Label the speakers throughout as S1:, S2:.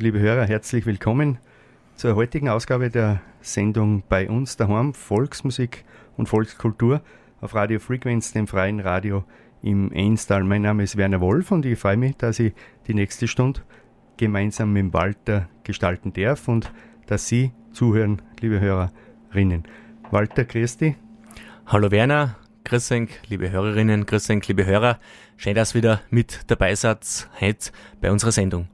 S1: Liebe Hörer, herzlich willkommen zur heutigen Ausgabe der Sendung bei uns daheim Volksmusik und Volkskultur auf Radio Frequenz, dem freien Radio im Einstal. Mein Name ist Werner Wolf und ich freue mich, dass ich die nächste Stunde gemeinsam mit Walter gestalten darf und dass Sie zuhören, liebe Hörerinnen. Walter, grüß dich.
S2: Hallo Werner, grüß euch, liebe Hörerinnen, grüß euch, liebe Hörer. Schön, dass ihr wieder mit dabei seid heute bei unserer Sendung.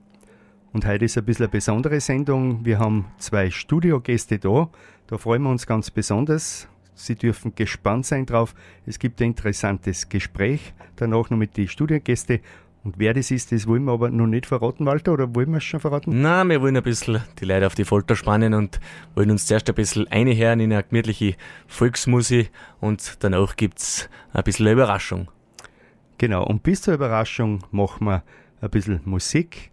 S1: Und heute ist ein bisschen eine besondere Sendung. Wir haben zwei Studiogäste da. Da freuen wir uns ganz besonders. Sie dürfen gespannt sein drauf. Es gibt ein interessantes Gespräch danach noch mit den Studiogästen. Und wer das ist, das wollen wir aber noch nicht verraten, Walter, oder wollen wir es schon verraten?
S2: Na, wir wollen ein bisschen die Leute auf die Folter spannen und wollen uns zuerst ein bisschen einhören in eine gemütliche Volksmusik und danach gibt es ein bisschen eine Überraschung.
S1: Genau, und bis zur Überraschung machen wir ein bisschen Musik.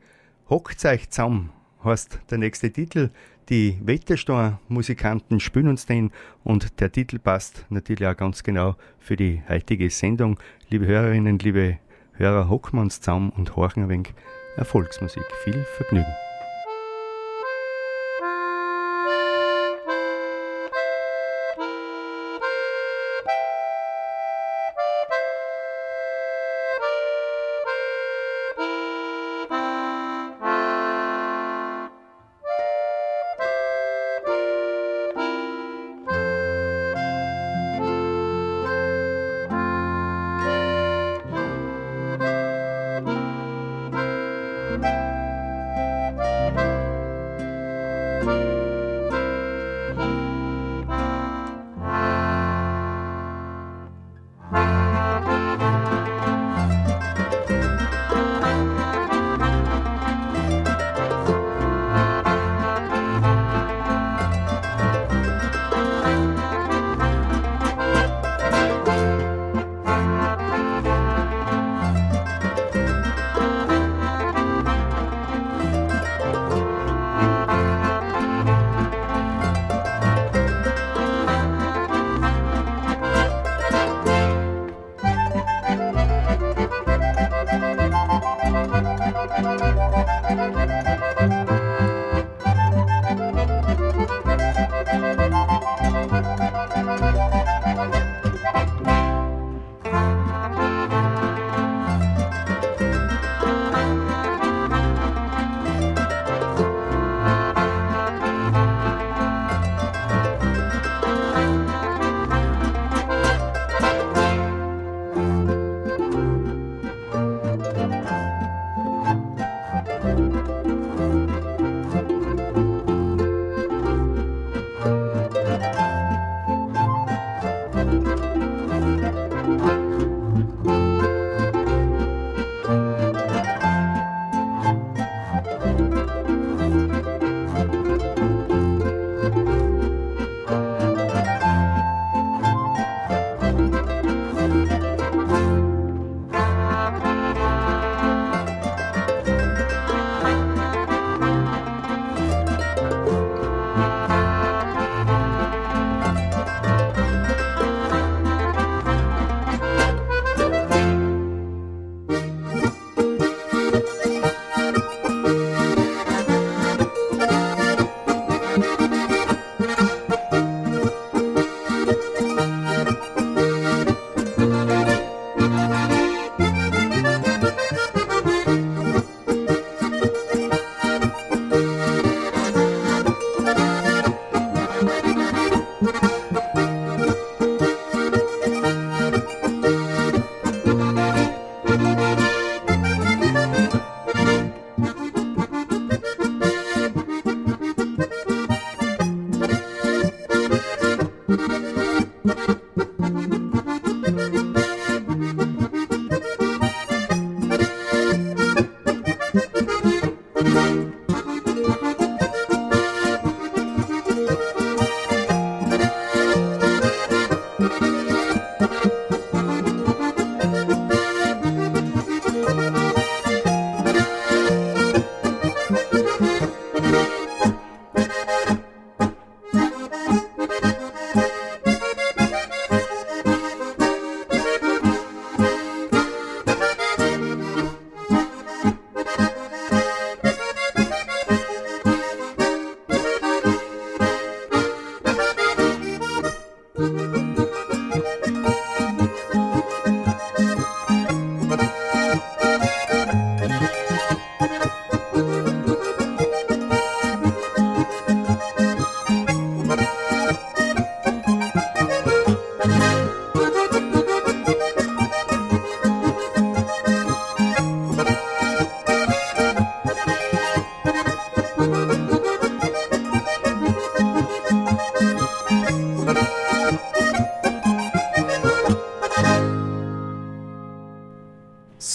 S1: Hockt euch zusammen, heißt der nächste Titel. Die Wetterstein-Musikanten spielen uns den und der Titel passt natürlich auch ganz genau für die heutige Sendung. Liebe Hörerinnen, liebe Hörer, hocken wir uns zusammen und horchen ein wenig Erfolgsmusik. Viel Vergnügen.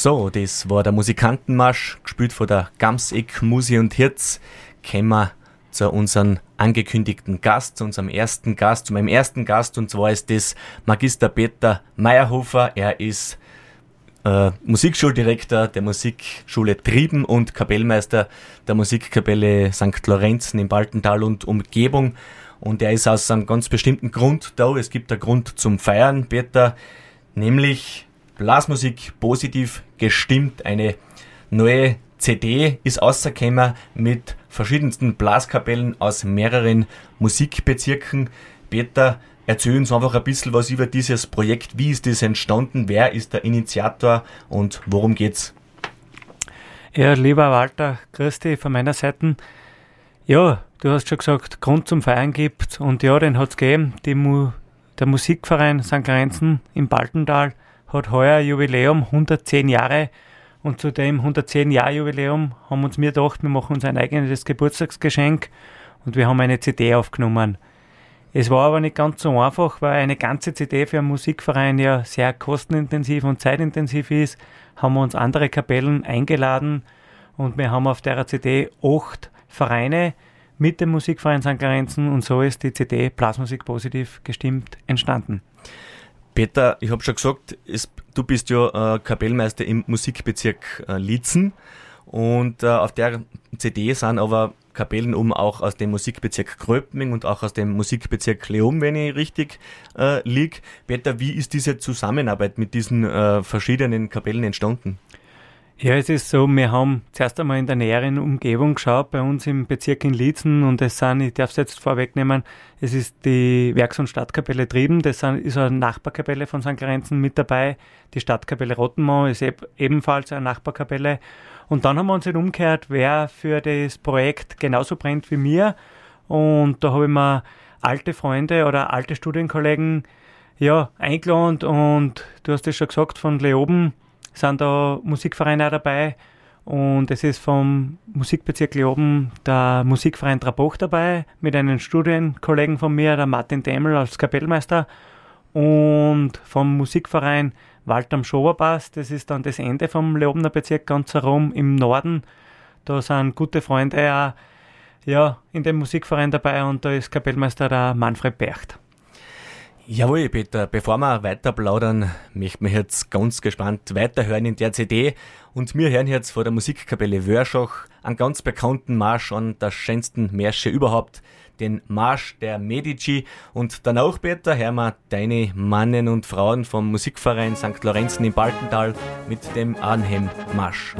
S2: So, das war der Musikantenmarsch, gespielt von der Gamseck Musi und Hirz. Kommen wir zu unserem angekündigten Gast, zu unserem ersten Gast, zu meinem ersten Gast, und zwar ist das Magister Peter Meyerhofer. Er ist äh, Musikschuldirektor der Musikschule Trieben und Kapellmeister der Musikkapelle St. Lorenzen im Baltental und Umgebung. Und er ist aus einem ganz bestimmten Grund da. Es gibt einen Grund zum Feiern, Peter, nämlich Blasmusik positiv gestimmt. Eine neue CD ist rausgekommen mit verschiedensten Blaskapellen aus mehreren Musikbezirken. Peter, erzähl uns einfach ein bisschen was über dieses Projekt. Wie ist das entstanden? Wer ist der Initiator und worum geht's?
S3: Ja, lieber Walter, grüß dich von meiner Seite. Ja, du hast schon gesagt, Grund zum Feiern gibt und ja, den hat es gegeben. Mu der Musikverein St. Grenzen im Baltental hat heuer Jubiläum 110 Jahre und zu dem 110 Jahr Jubiläum haben uns wir gedacht, wir machen uns ein eigenes Geburtstagsgeschenk und wir haben eine CD aufgenommen. Es war aber nicht ganz so einfach, weil eine ganze CD für einen Musikverein ja sehr kostenintensiv und zeitintensiv ist, haben wir uns andere Kapellen eingeladen und wir haben auf der CD acht Vereine mit dem Musikverein St. Lorenzen und so ist die CD Blasmusik positiv gestimmt entstanden.
S2: Peter, ich habe schon gesagt, es, du bist ja äh, Kapellmeister im Musikbezirk äh, Lietzen und äh, auf der CD sind aber Kapellen um auch aus dem Musikbezirk Gröbming und auch aus dem Musikbezirk Leum, wenn ich richtig äh, liege. Peter, wie ist diese Zusammenarbeit mit diesen äh, verschiedenen Kapellen entstanden?
S3: Ja, es ist so, wir haben zuerst einmal in der näheren Umgebung geschaut, bei uns im Bezirk in Lietzen und es sind, ich darf es jetzt vorwegnehmen, es ist die Werks- und Stadtkapelle Trieben, das ist eine Nachbarkapelle von St. Lorenzen mit dabei, die Stadtkapelle Rottenmau ist ebenfalls eine Nachbarkapelle und dann haben wir uns halt umgekehrt, wer für das Projekt genauso brennt wie mir und da habe ich mir alte Freunde oder alte Studienkollegen ja, eingeladen und du hast es schon gesagt, von Leoben sind da Musikvereine auch dabei. Und es ist vom Musikbezirk Leoben der Musikverein Traboch dabei, mit einem Studienkollegen von mir, der Martin Dämmel als Kapellmeister. Und vom Musikverein Wald am Schoberpass, das ist dann das Ende vom Leobener Bezirk ganz herum im Norden. Da sind gute Freunde auch ja, in dem Musikverein dabei und da ist Kapellmeister der Manfred Bercht.
S2: Jawohl, Peter, bevor wir weiter plaudern, möchten wir jetzt ganz gespannt weiterhören in der CD. Und wir hören jetzt vor der Musikkapelle Wörschach einen ganz bekannten Marsch an der schönsten Märsche überhaupt, den Marsch der Medici. Und danach, Peter, hören wir deine Mannen und Frauen vom Musikverein St. Lorenzen im Balkental mit dem Arnhem-Marsch.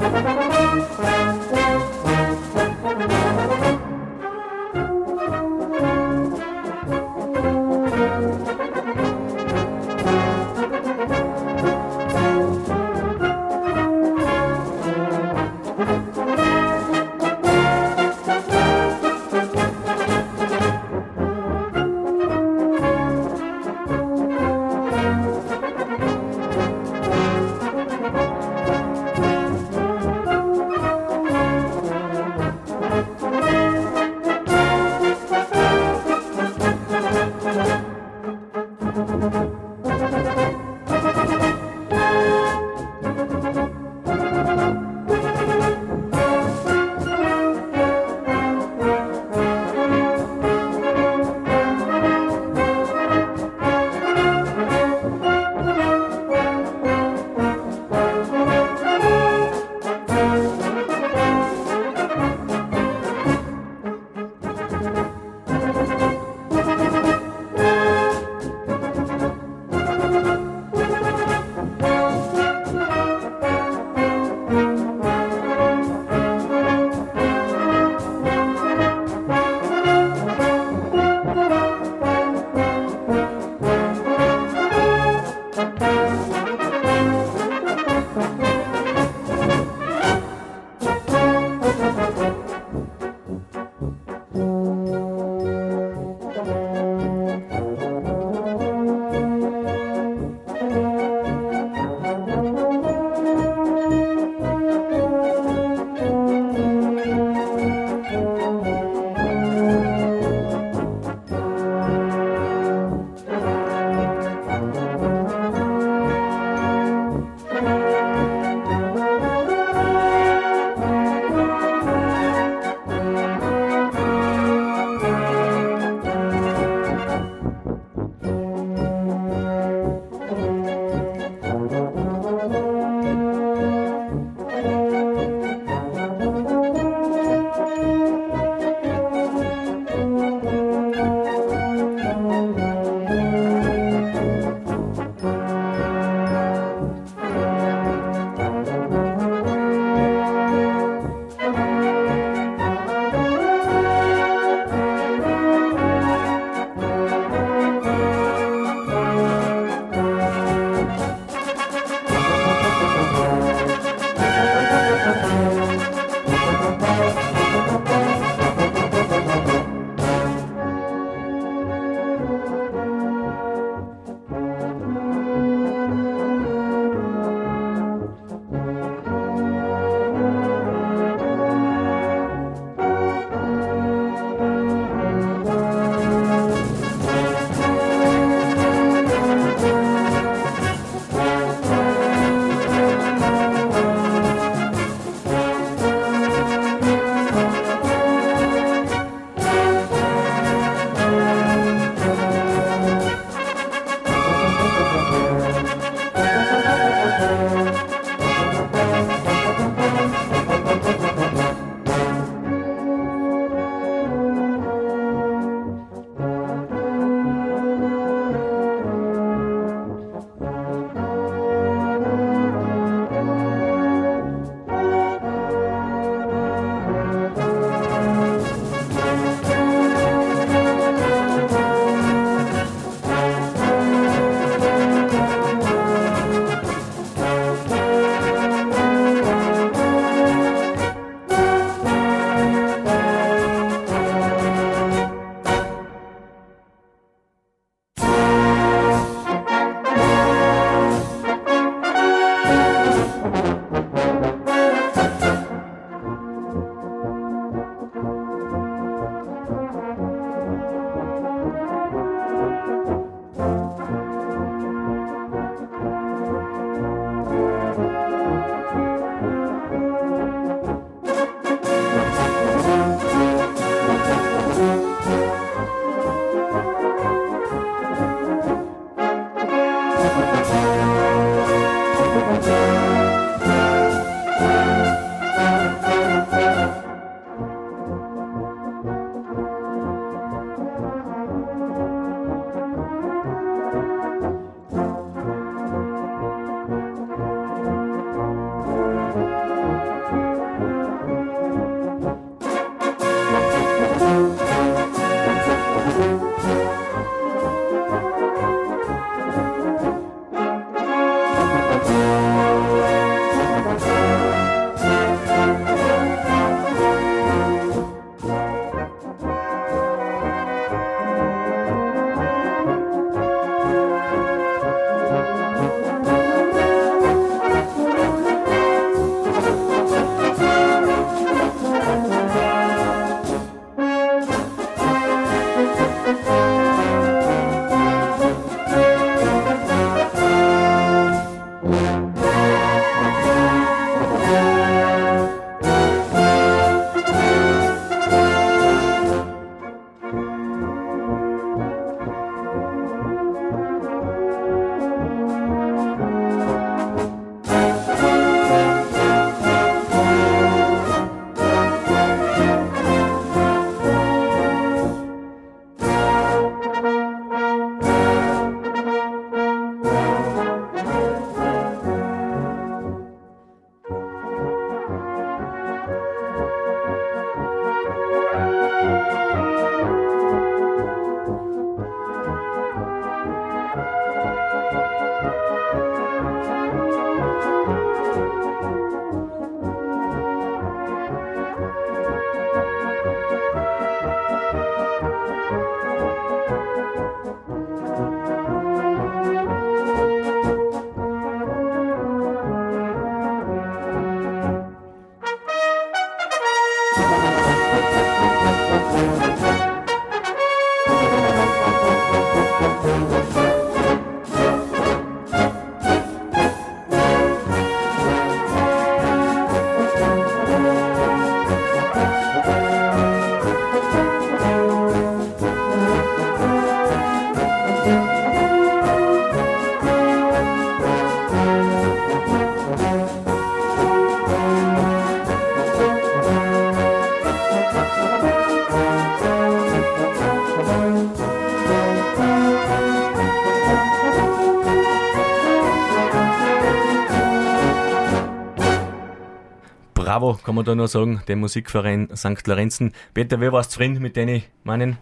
S2: Kann man da nur sagen, dem Musikverein St. Lorenzen. Peter, wie warst du zufrieden mit deinen Mannen?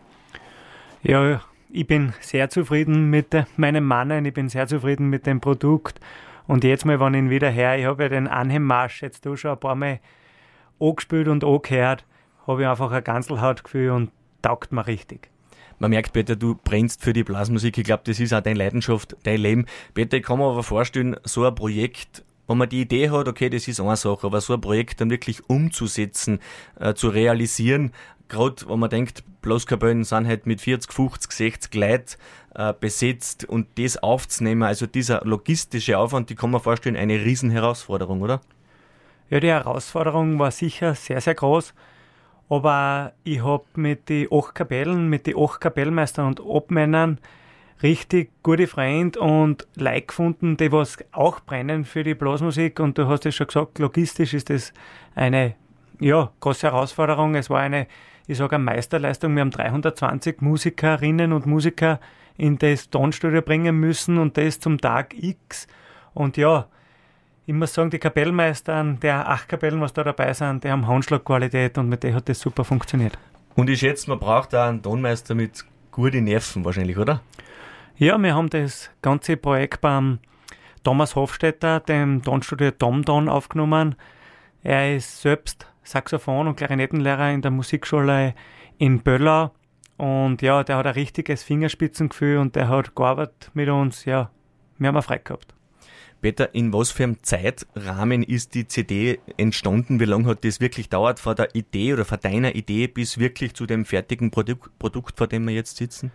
S3: Ja, ich bin sehr zufrieden mit meinem Mannen, ich bin sehr zufrieden mit dem Produkt. Und jetzt mal, wenn ich ihn wieder her, ich habe ja den Anheimmarsch jetzt da schon ein paar Mal angespielt und angehört, habe ich einfach ein Ganzelhautgefühl und taugt mir richtig.
S2: Man merkt, Peter, du brennst für die Blasmusik. Ich glaube, das ist auch deine Leidenschaft, dein Leben. Peter, ich kann mir aber vorstellen, so ein Projekt, wenn man die Idee hat, okay, das ist eine Sache, aber so ein Projekt dann wirklich umzusetzen, äh, zu realisieren, gerade wenn man denkt, Blaskapellen sind halt mit 40, 50, 60 Leuten äh, besetzt und das aufzunehmen, also dieser logistische Aufwand, die kann man vorstellen, eine Riesenherausforderung, oder?
S3: Ja, die Herausforderung war sicher sehr, sehr groß. Aber ich habe mit den acht Kapellen, mit den acht Kapellmeistern und Obmännern richtig gute Freunde und Leute gefunden, die was auch brennen für die Blasmusik. Und du hast es schon gesagt, logistisch ist das eine ja, große Herausforderung. Es war eine, ich sage, eine Meisterleistung. Wir haben 320 Musikerinnen und Musiker in das Tonstudio bringen müssen und das zum Tag X. Und ja, ich muss sagen, die Kapellmeister, der acht Kapellen, was da dabei sind, die haben Handschlagqualität und mit der hat das super funktioniert.
S2: Und ich schätze, man braucht da einen Tonmeister mit guten Nerven wahrscheinlich, oder?
S3: Ja, wir haben das ganze Projekt beim Thomas Hofstetter, dem Tonstudio TomTon, aufgenommen. Er ist selbst Saxophon- und Klarinettenlehrer in der Musikschule in Böllau. Und ja, der hat ein richtiges Fingerspitzengefühl und der hat gearbeitet mit uns. Ja, wir haben Frei gehabt.
S2: Peter, in was für einem Zeitrahmen ist die CD entstanden? Wie lange hat das wirklich dauert von der Idee oder von deiner Idee bis wirklich zu dem fertigen Produkt, Produkt vor dem wir jetzt sitzen?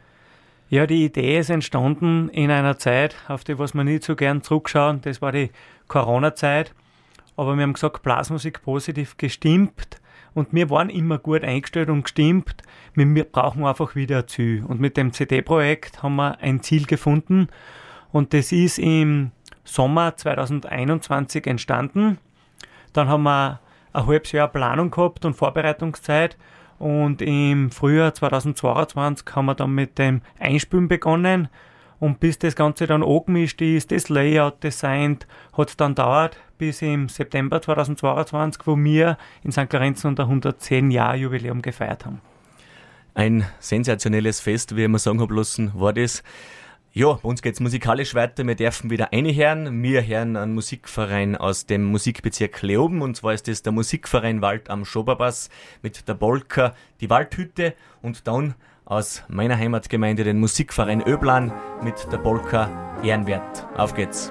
S3: Ja, die Idee ist entstanden in einer Zeit, auf die was wir nicht so gern zurückschauen. Das war die Corona-Zeit. Aber wir haben gesagt, Blasmusik positiv gestimmt. Und wir waren immer gut eingestellt und gestimmt. Wir brauchen einfach wieder ein Ziel. Und mit dem CD-Projekt haben wir ein Ziel gefunden. Und das ist im Sommer 2021 entstanden. Dann haben wir ein halbes Jahr Planung gehabt und Vorbereitungszeit. Und im Frühjahr 2022 haben wir dann mit dem Einspülen begonnen. Und bis das Ganze dann angemischt ist, das Layout designt, hat es dann dauert bis im September 2022, wo wir in St. Lorenzen unser 110 Jahr Jubiläum gefeiert haben.
S2: Ein sensationelles Fest, wie ich immer sagen habe lassen, war das. Ja, bei uns geht's musikalisch weiter. Wir dürfen wieder eine hören. Wir hören einen Musikverein aus dem Musikbezirk Leoben. Und zwar ist das der Musikverein Wald am Schoberbass mit der Bolka Die Waldhütte. Und dann aus meiner Heimatgemeinde den Musikverein Öblan mit der Bolka Ehrenwert. Auf geht's.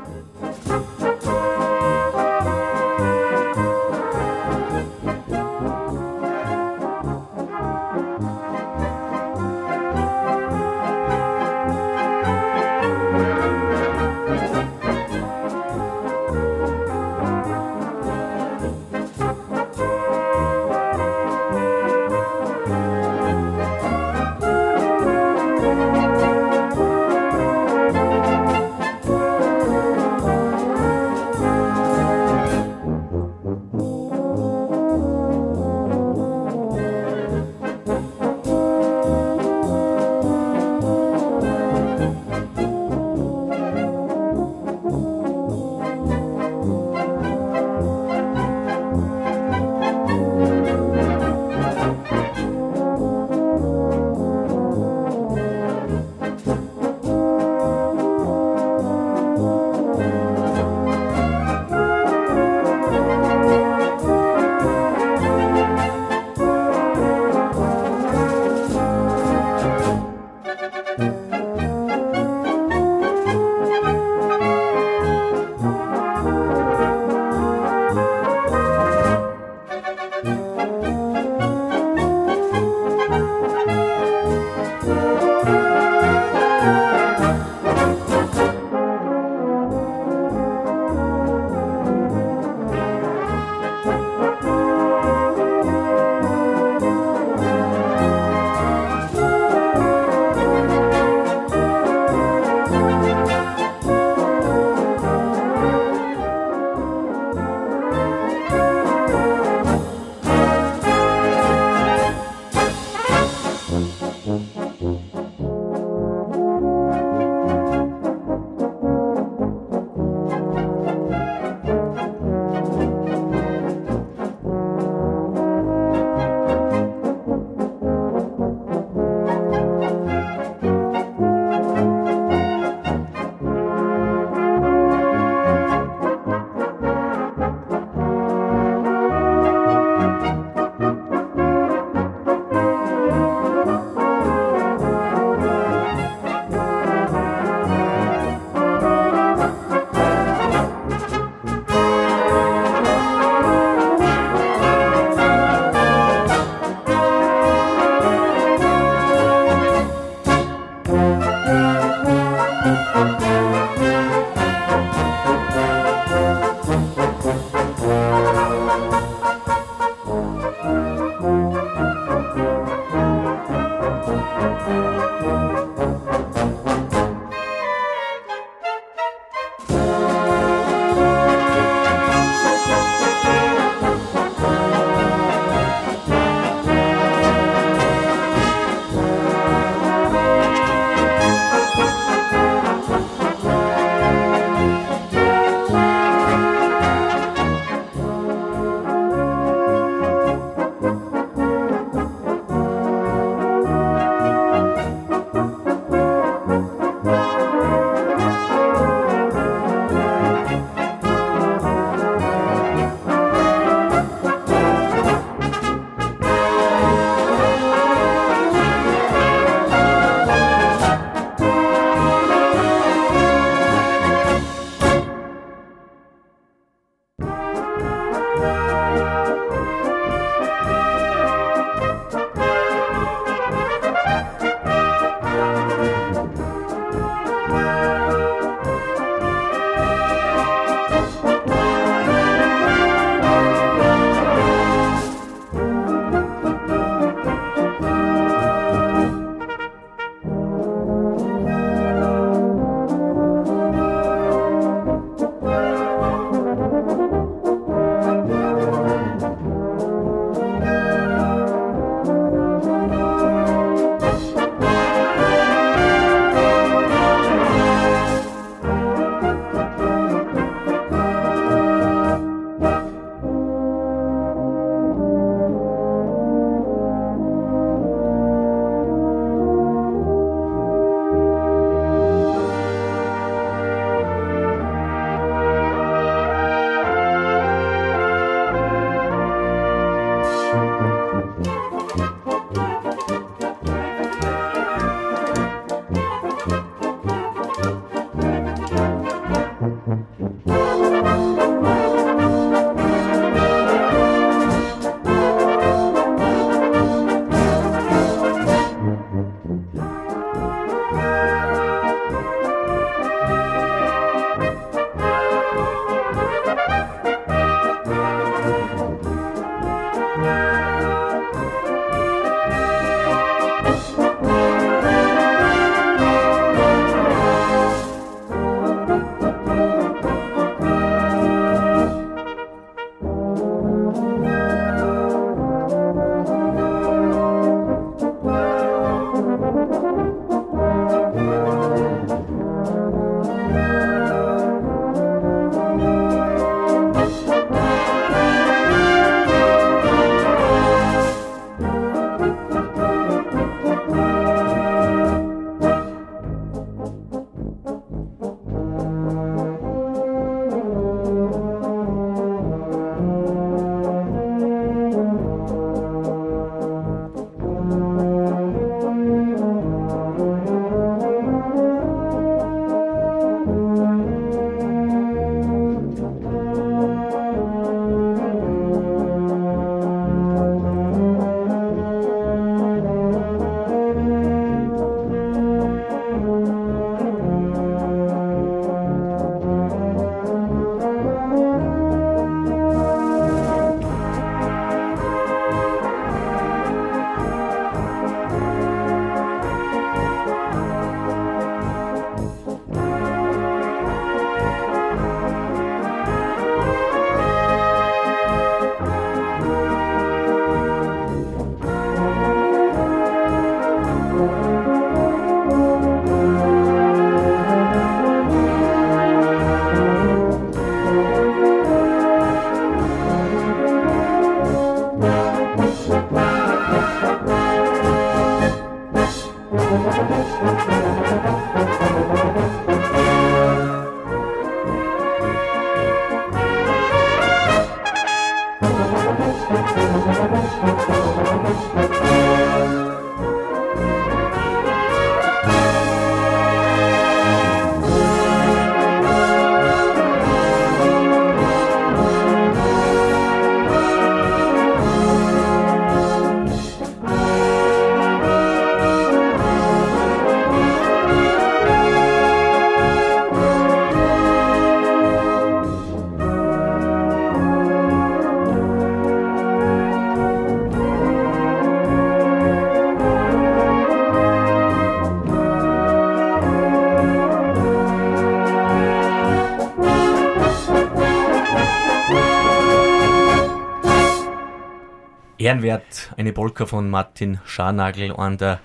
S2: Ehrenwert eine Polka von Martin Scharnagel, einer der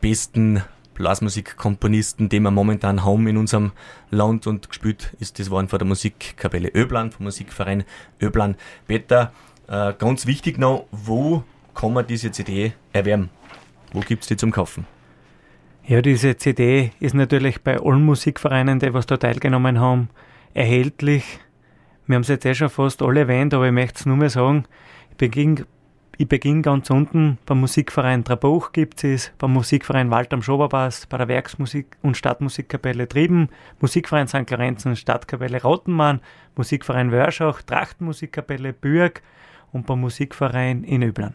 S2: besten Blasmusikkomponisten, den wir momentan haben in unserem Land und gespielt ist das waren von der Musikkapelle Öblan, vom Musikverein Öblan. Peter, äh, ganz wichtig noch, wo kann man diese CD erwerben? Wo gibt es die zum Kaufen?
S3: Ja, diese CD ist natürlich bei allen Musikvereinen, die was da teilgenommen haben, erhältlich. Wir haben es jetzt eh schon fast alle erwähnt, aber ich möchte es nur mehr sagen. Ich beginne ich beginne ganz unten beim Musikverein Trabuch gibt es, beim Musikverein Wald am Schoberpass, bei der Werksmusik- und Stadtmusikkapelle Trieben, Musikverein St. Lorenz und Stadtkapelle Rottenmann, Musikverein Wörschach, Trachtenmusikkapelle Bürg und beim Musikverein in Öblan.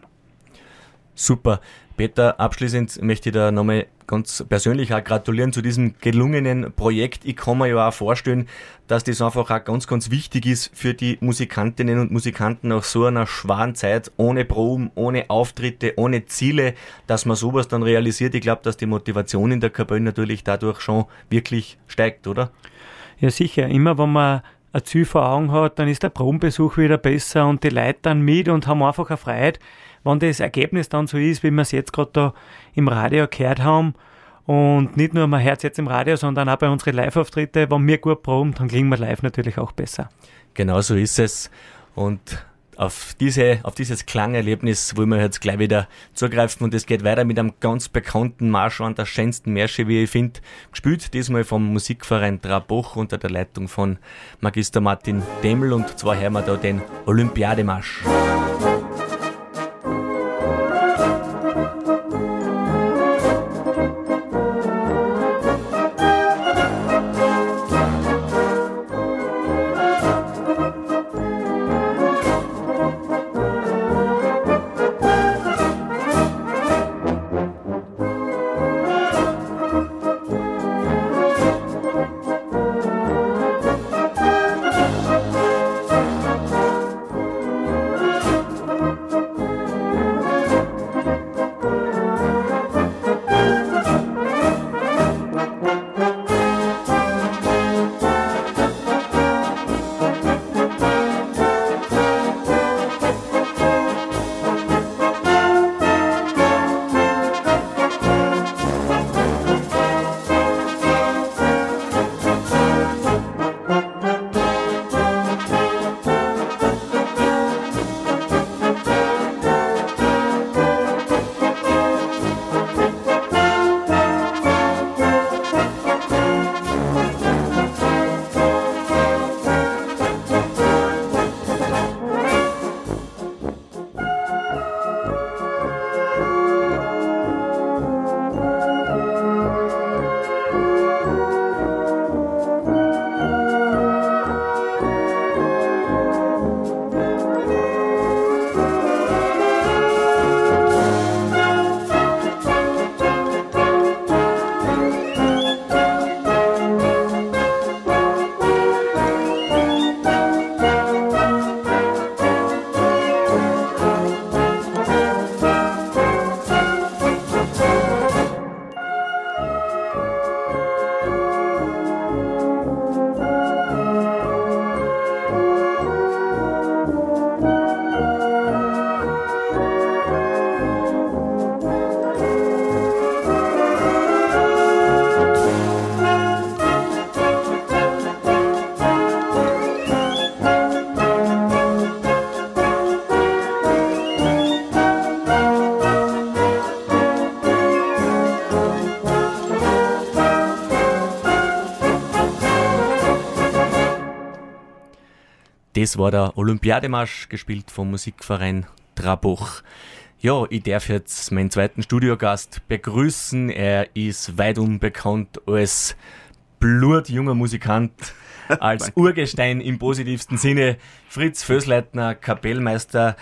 S2: Super. Peter, abschließend möchte ich da nochmal ganz persönlich auch gratulieren zu diesem gelungenen Projekt. Ich kann mir ja auch vorstellen, dass das einfach auch ganz, ganz wichtig ist für die Musikantinnen und Musikanten nach so einer schweren Zeit, ohne Proben, ohne Auftritte, ohne Ziele, dass man sowas dann realisiert. Ich glaube, dass die Motivation in der Kapelle natürlich dadurch schon wirklich steigt, oder?
S3: Ja, sicher. Immer wenn man ein Ziel vor Augen hat, dann ist der Probenbesuch wieder besser und die Leute dann mit und haben einfach eine Freiheit wenn das Ergebnis dann so ist, wie wir es jetzt gerade da im Radio gehört haben, und nicht nur hört es jetzt im Radio, sondern auch bei unseren Live-Auftritten, wenn wir gut proben, dann klingen wir live natürlich auch besser.
S2: Genau so ist es. Und auf, diese, auf dieses Klangerlebnis wollen wir jetzt gleich wieder zugreifen und es geht weiter mit einem ganz bekannten Marsch, an der schönsten Märsche, wie ich finde, gespielt, diesmal vom Musikverein Traboch unter der Leitung von Magister Martin Demel und zwar hören wir da den Olympiademarsch. Das war der Olympiademarsch, gespielt vom Musikverein Trabuch. Ja, ich darf jetzt meinen zweiten Studiogast begrüßen. Er ist weit unbekannt als blutjunger Musikant, als Urgestein im positivsten Sinne. Fritz Fösleitner, Kapellmeister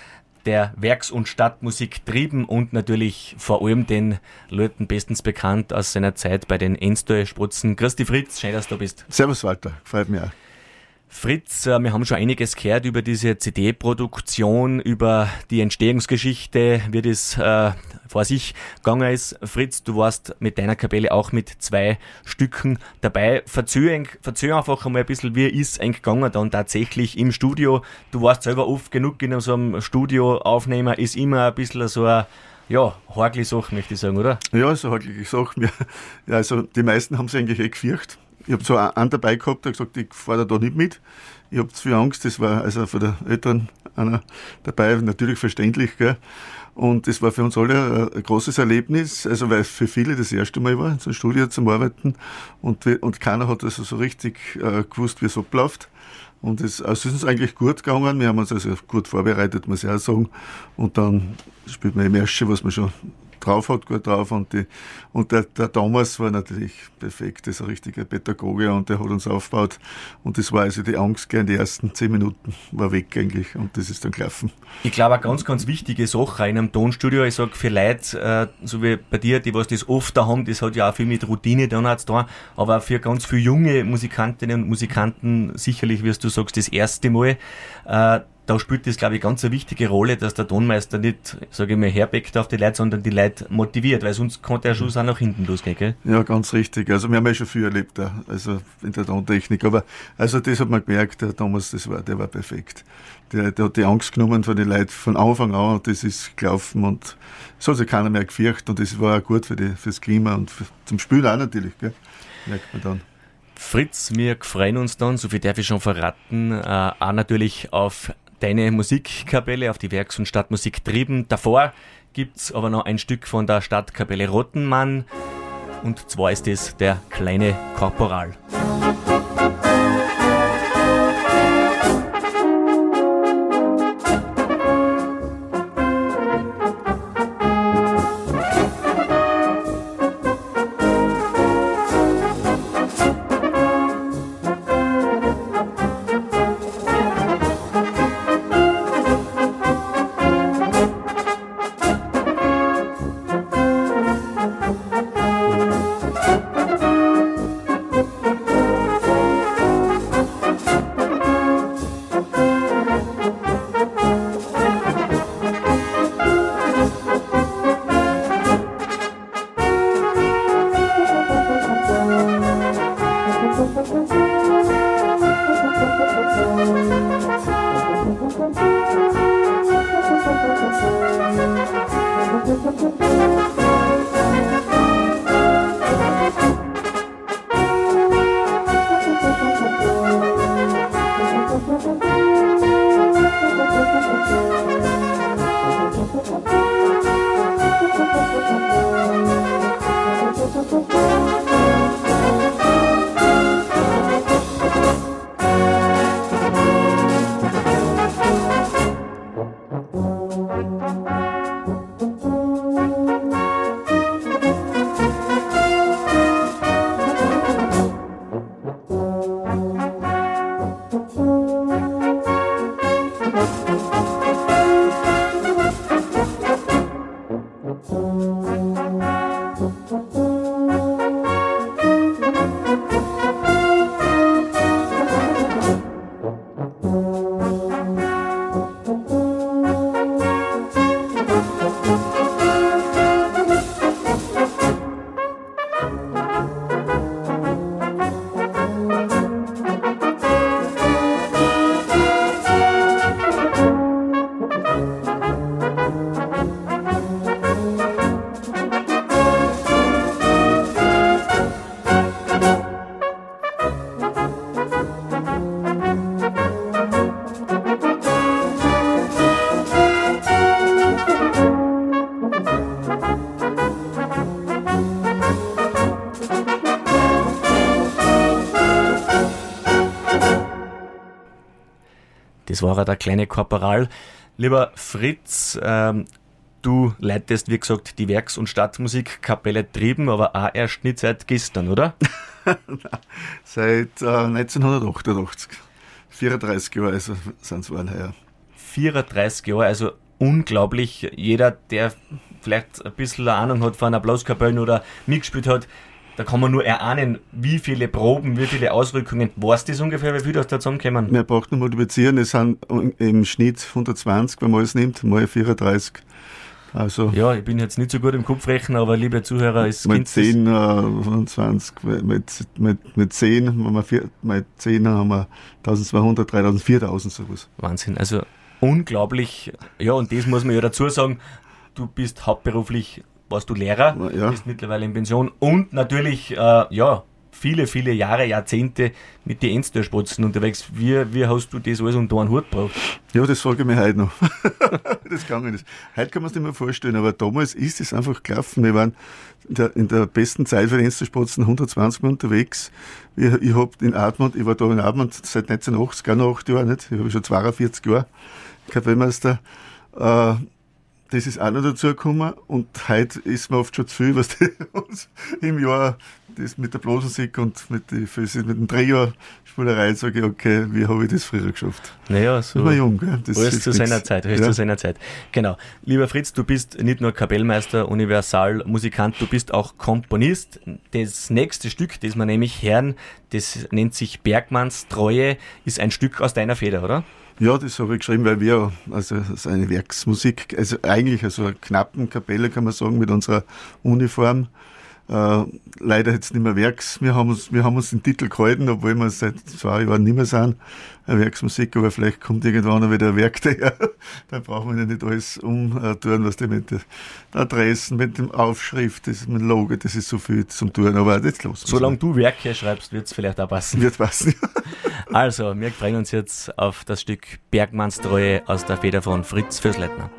S2: der Werks- und Stadtmusik Trieben und natürlich vor allem den Leuten bestens bekannt aus seiner Zeit bei den Enstall-Sprotzen. Christi Fritz, schön, dass du bist.
S4: Servus Walter, freut mich auch.
S2: Fritz, äh, wir haben schon einiges gehört über diese CD-Produktion, über die Entstehungsgeschichte, wie das äh, vor sich gegangen ist. Fritz, du warst mit deiner Kapelle auch mit zwei Stücken dabei. Verzeih einfach einmal ein bisschen, wie ist eigentlich gegangen dann tatsächlich im Studio. Du warst selber oft genug in so einem Studioaufnehmer, ist immer ein bisschen so ein ja, horgliche Sache, möchte ich sagen, oder?
S4: Ja, so horgliche Sache. Ja, also die meisten haben sich eigentlich eh gefürchtet ich habe so einen dabei gehabt, der gesagt, ich fahre da nicht mit. Ich habe zu viel Angst, das war also von der Eltern einer dabei, natürlich verständlich. Gell? Und das war für uns alle ein großes Erlebnis, also weil es für viele das erste Mal war, so ein Studio zum Arbeiten. Und, und keiner hat also so richtig äh, gewusst, wie es abläuft. Und es, also ist uns eigentlich gut gegangen. Wir haben uns also gut vorbereitet, muss ich auch sagen. Und dann spielt man im Märsche, was man schon drauf hat, gut drauf. Und, die, und der, der Thomas war natürlich perfekt, ist ein richtiger Pädagoge und der hat uns aufgebaut. Und das war also die Angst, gleich in den ersten zehn Minuten war weg eigentlich und das ist dann gelaufen.
S2: Ich glaube, eine ganz, ganz wichtige Sache in einem Tonstudio, ich sage für Leute, äh, so wie bei dir, die was das oft da haben, das hat ja auch viel mit Routine dann zu tun, aber für ganz viele junge Musikantinnen und Musikanten sicherlich, wie du sagst, das erste Mal, äh, da spielt das, glaube ich, ganz eine wichtige Rolle, dass der Tonmeister nicht, sage ich mal, herbeckt auf die Leute, sondern die Leute motiviert, weil sonst kann der Schuss auch nach hinten losgehen, gell?
S4: Ja, ganz richtig. Also wir haben ja schon viel erlebt, da, also in der Tontechnik. Aber also das hat man gemerkt, der Thomas, das war, der war perfekt. Der, der hat die Angst genommen von den Leuten von Anfang an und das ist gelaufen und es hat sich keiner mehr gefürchtet und das war auch gut für die, fürs Klima und für, zum Spielen auch natürlich, gell? merkt man dann.
S2: Fritz, wir freuen uns dann, so viel darf ich schon verraten, äh, auch natürlich auf deine Musikkapelle auf die Werks- und Stadtmusik Trieben. Davor gibt es aber noch ein Stück von der Stadtkapelle Rottenmann und zwar ist es der kleine Korporal. Das war der kleine Korporal. Lieber Fritz, ähm, du leitest, wie gesagt, die Werks- und Stadtmusikkapelle Trieben, aber auch erst nicht seit gestern, oder?
S4: seit äh, 1988. 34 Jahre also sind es waren heuer.
S2: 34 Jahre, also unglaublich. Jeder, der vielleicht ein bisschen Ahnung hat von Applauskapellen oder mitgespielt hat, da kann man nur erahnen, wie viele Proben, wie viele Ausrückungen. Weißt du das ungefähr, wie viel das da zusammenkommen?
S4: Wir brauchen multiplizieren, es sind im Schnitt 120, wenn man es nimmt, mal 34. Also
S2: ja, ich bin jetzt nicht so gut im Kopfrechnen, aber liebe Zuhörer, es
S4: mit 10, äh, 25, mit, mit, mit 10, wenn wir vier, mit 10 haben wir 1200, 3000, 4000 sowas.
S2: Wahnsinn, also unglaublich. Ja, und das muss man ja dazu sagen, du bist hauptberuflich, warst du Lehrer, ja. bist mittlerweile in Pension und natürlich, äh, ja, viele, viele Jahre, Jahrzehnte mit den Enstörspitzen unterwegs. Wie, wie hast du das alles unter einen Hut gebracht?
S4: Ja, das frage ich mich heute noch. das kann ich nicht. Heute kann man es nicht mehr vorstellen, aber damals ist es einfach gelaufen. Wir waren in der, in der besten Zeit für den Enstörspitzen 120 Mal unterwegs. Ich, ich hab in Admont, ich war da in Admont seit 1980, gar noch acht Jahre nicht. Ich habe schon 42 Jahre Kapellmeister. Äh, das ist auch noch dazu gekommen und heute ist mir oft schon zu viel, was die uns im Jahr das mit der Blasmusik und mit, die, mit dem Trio Spielerei sage ich, okay, wie habe ich das früher geschafft?
S2: Naja, so.
S4: War jung, gell?
S2: Das alles zu seiner Zeit, alles ja. zu seiner Zeit. Genau. Lieber Fritz, du bist nicht nur Kapellmeister, Universalmusikant, du bist auch Komponist. Das nächste Stück, das wir nämlich hören, das nennt sich Bergmanns Treue, ist ein Stück aus deiner Feder, oder?
S4: Ja, das habe ich geschrieben, weil wir, also ist eine Werksmusik, also eigentlich also eine knappen Kapelle kann man sagen, mit unserer Uniform. Äh, leider jetzt nicht mehr Werks. Wir haben uns, wir haben uns den Titel gehalten, obwohl wir seit zwei Jahren nicht mehr sind. Eine Werksmusik, aber vielleicht kommt irgendwann noch wieder ein Werk daher. Dann brauchen wir ja nicht alles umtun, was die mit der Adressen, mit dem Aufschrift, das, mit dem Logo, das ist so viel zum Tun. Aber jetzt los.
S2: Solange du Werke schreibst, wird es vielleicht auch passen.
S4: Wird passen.
S2: also, wir freuen uns jetzt auf das Stück Bergmannstreue aus der Feder von Fritz Fürsleitner.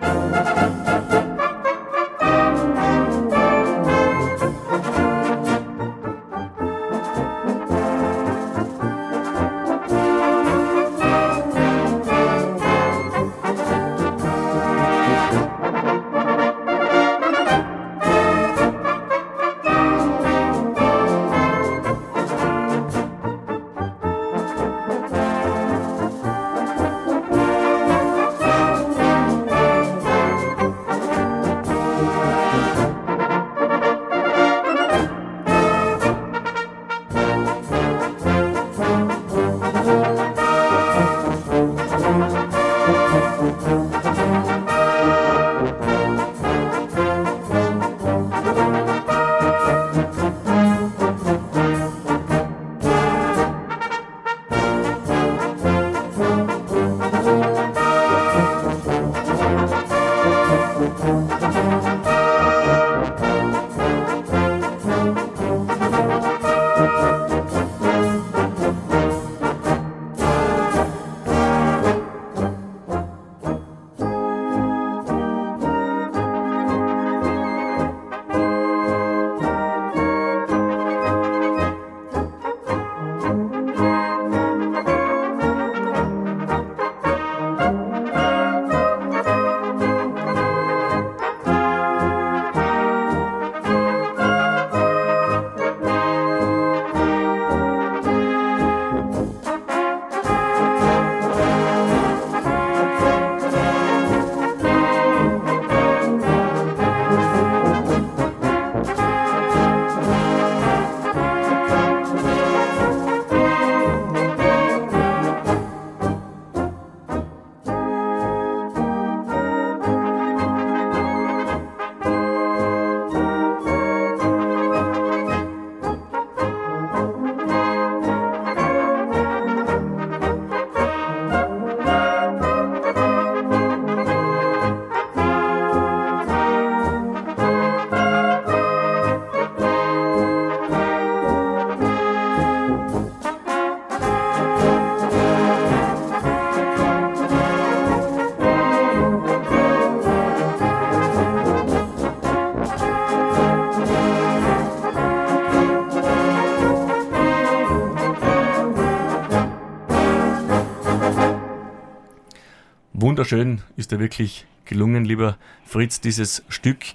S2: Wunderschön ist da wirklich gelungen, lieber Fritz, dieses Stück.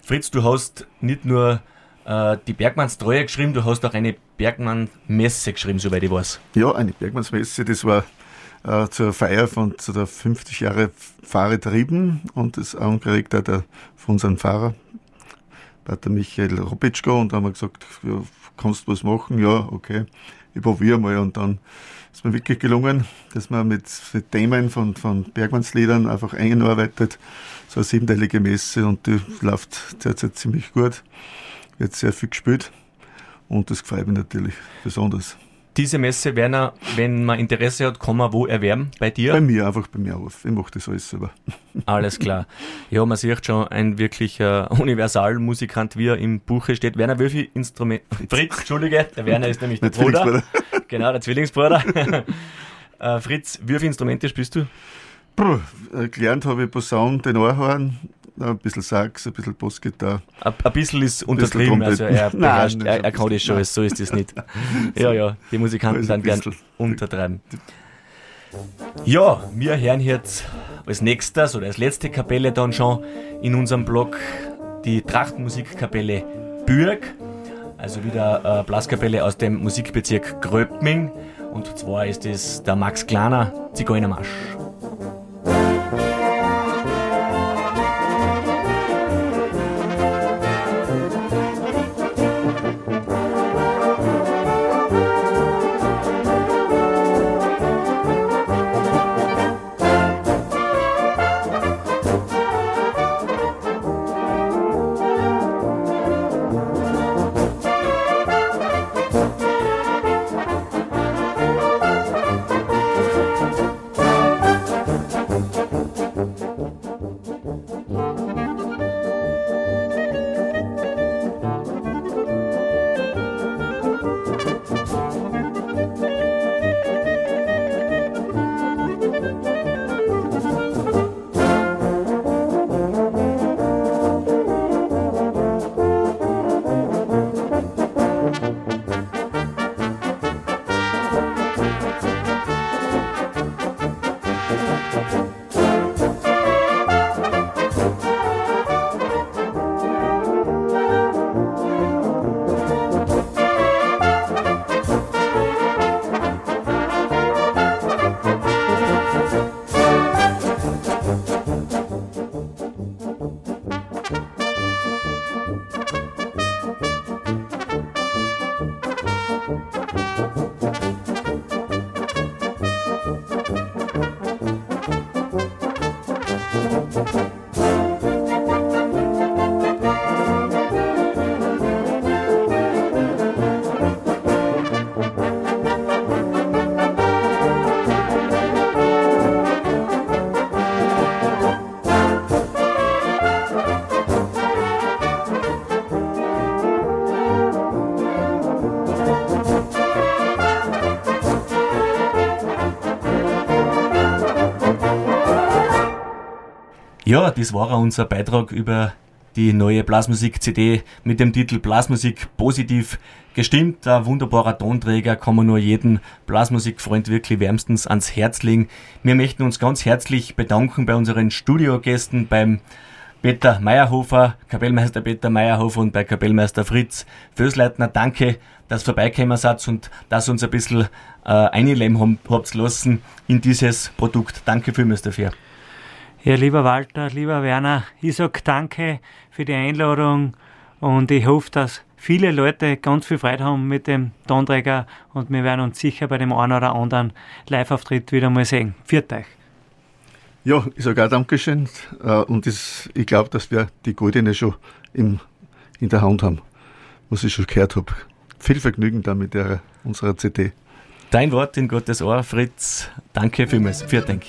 S2: Fritz, du hast nicht nur äh, die Bergmannstreue geschrieben, du hast auch eine Bergmann-Messe geschrieben, soweit ich weiß.
S4: Ja, eine Bergmannsmesse, das war äh, zur Feier von zu der 50 Jahre Pfarre Trieben und das angeregt hat der, von unserem Pfarrer, Pater Michael Robitschko, und da haben wir gesagt, ja, kannst du was machen? Ja, okay, ich probiere mal. Und dann ist mir wirklich gelungen, dass man mit, Themen von, von Bergmannsliedern einfach eingearbeitet, so eine siebenteilige Messe und die läuft derzeit ziemlich gut, wird sehr viel gespielt und das gefällt mir natürlich besonders.
S2: Diese Messe, Werner, wenn man Interesse hat, kann man wo erwerben? Bei dir?
S4: Bei mir, einfach bei mir auf. Ich mache das alles selber.
S2: Alles klar. Ja, man sieht schon, ein wirklicher Universalmusikant, wie er im Buche steht. Werner, wie viel Instrumente? Fritz, Entschuldige, der Werner ist nämlich der, der Bruder. Genau, der Zwillingsbruder. äh, Fritz, wie viele Instrumente spielst du?
S4: Puh, äh, gelernt habe ich Posaun, Tenorhorn, ein bisschen Sax, ein bisschen Bassgitarre.
S2: Ein, ein bisschen ist untertrieben, also er, beherrscht, nein, er, er kann das schon, so ist das nicht. Ja, ja, die Musikanten dann gern untertreiben. Ja, wir hören jetzt als nächstes oder als letzte Kapelle dann schon in unserem Blog die Trachtenmusikkapelle Bürg, also wieder eine Blaskapelle aus dem Musikbezirk Gröbming und zwar ist es der Max Klaner Zigeunermarsch. Ja, das war unser Beitrag über die neue Blasmusik-CD mit dem Titel Blasmusik positiv gestimmt. Ein wunderbarer Tonträger, kann man nur jeden Blasmusikfreund wirklich wärmstens ans Herz legen. Wir möchten uns ganz herzlich bedanken bei unseren Studiogästen, beim Peter Meyerhofer, Kapellmeister Peter Meyerhofer und bei Kapellmeister Fritz Fösleitner. Danke, dass vorbeigekommen seid und dass uns ein bisschen äh, einleben habt lassen in dieses Produkt. Danke vielmals dafür.
S3: Ja, lieber Walter, lieber Werner, ich sag danke für die Einladung und ich hoffe, dass viele Leute ganz viel Freude haben mit dem Tonträger und wir werden uns sicher bei dem einen oder anderen Live-Auftritt wieder mal sehen. Viert euch.
S4: Ja, ich sage auch Dankeschön äh, und das, ich glaube, dass wir die Goldene schon im, in der Hand haben, was ich schon gehört habe. Viel Vergnügen da mit der, unserer CD.
S2: Dein Wort in Gottes Ohr, Fritz. Danke vielmals. Vielen Dank.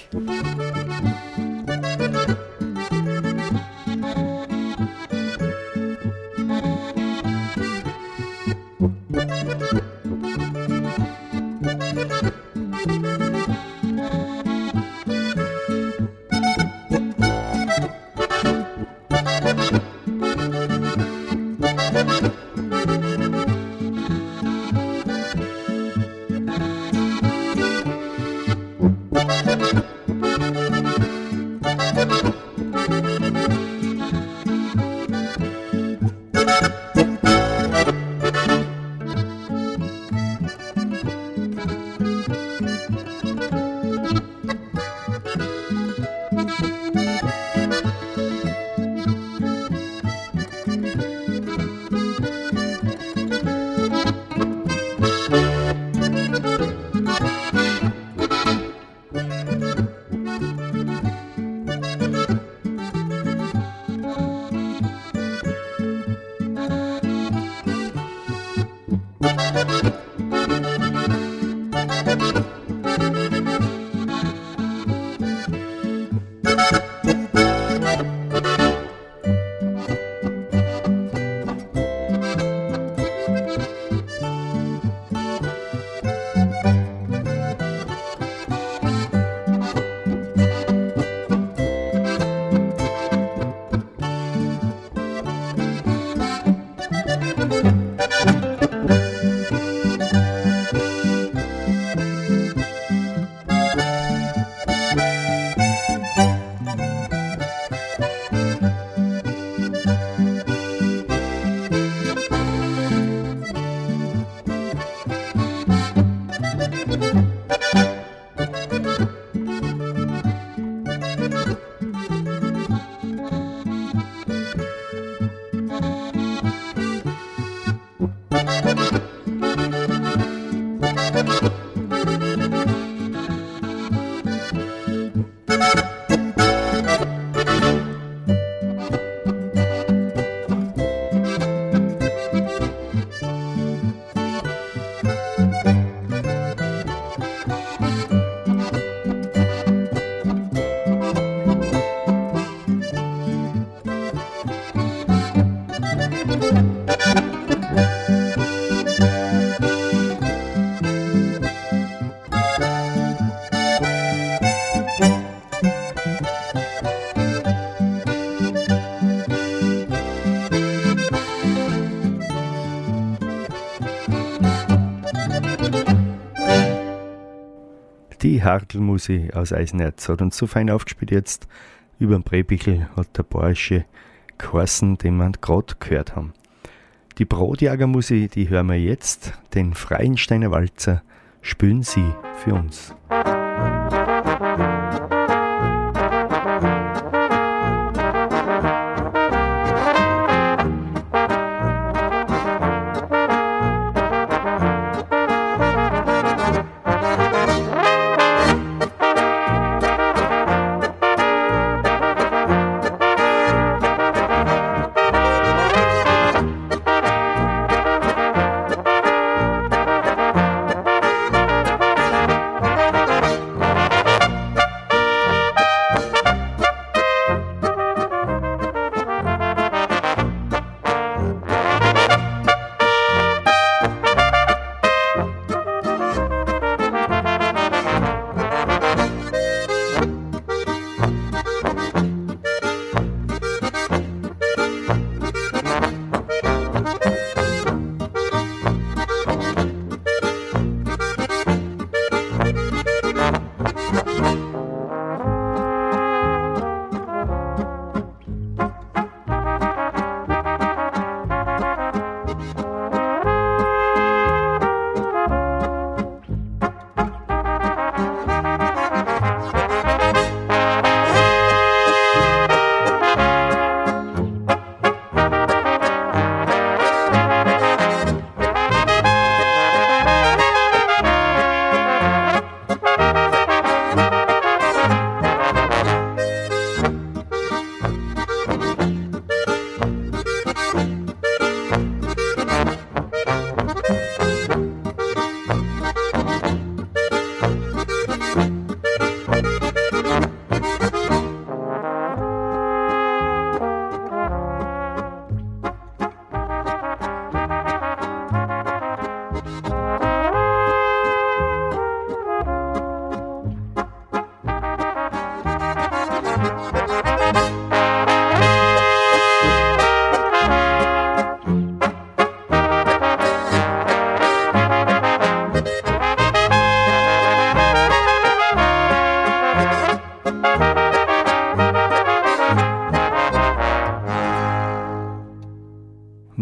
S1: Hartelmusi aus Eisenerz hat uns so fein aufgespielt jetzt. Über dem Brebichel hat der Bayerische geheißen, den wir gerade gehört haben. Die Brotjagermusi, die hören wir jetzt, den Freiensteiner Walzer, spülen sie für uns.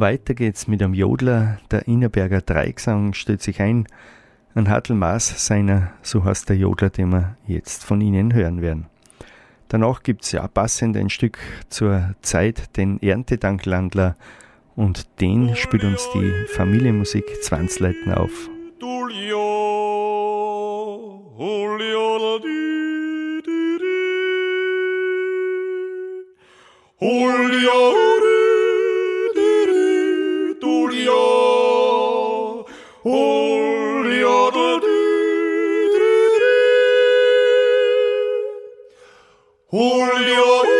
S1: Weiter geht's mit einem Jodler, der Innerberger Dreigesang stellt sich ein, ein Hartelmaß seiner, so heißt der Jodler, den wir jetzt von Ihnen hören werden. Danach gibt's ja passend ein Stück zur Zeit, den Erntedanklandler, und den spielt uns die Familienmusik Zwanzleiten auf. Julio, 올려드리리 올려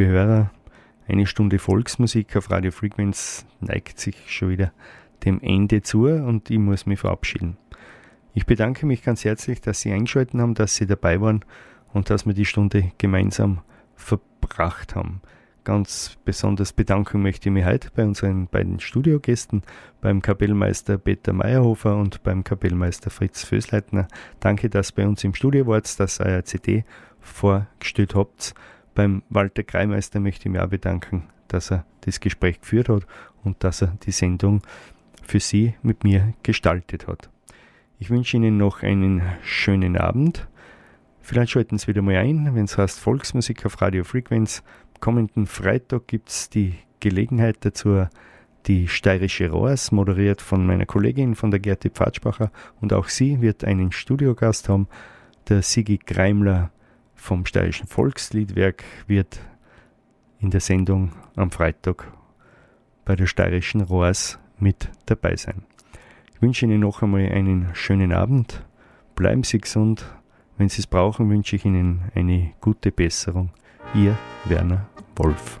S1: liebe Hörer, eine Stunde Volksmusik auf Radio Frequenz neigt sich schon wieder dem Ende zu und ich muss mich verabschieden. Ich bedanke mich ganz herzlich, dass Sie eingeschaltet haben, dass Sie dabei waren und dass wir die Stunde gemeinsam verbracht haben. Ganz besonders bedanken möchte ich mich heute bei unseren beiden Studiogästen, beim Kapellmeister Peter Meyerhofer und beim Kapellmeister Fritz Fösleitner. Danke, dass bei uns im Studio wart, dass euer CD vorgestellt habt. Beim Walter Kreimeister möchte ich mich auch bedanken, dass er das Gespräch geführt hat und dass er die Sendung für Sie mit mir gestaltet hat. Ich wünsche Ihnen noch einen schönen Abend. Vielleicht schalten Sie wieder mal ein, wenn es heißt Volksmusik auf Radio Frequenz. Kommenden Freitag gibt es die Gelegenheit dazu, die steirische Rohrs, moderiert von meiner Kollegin von der Gerti Pfadspacher. Und auch sie wird einen Studiogast haben, der Sigi Greimler vom Steirischen Volksliedwerk wird in der Sendung am Freitag bei der Steirischen Rohrs mit dabei sein. Ich wünsche Ihnen noch einmal einen schönen Abend. Bleiben Sie gesund. Wenn Sie es brauchen, wünsche ich Ihnen eine gute Besserung. Ihr Werner Wolf.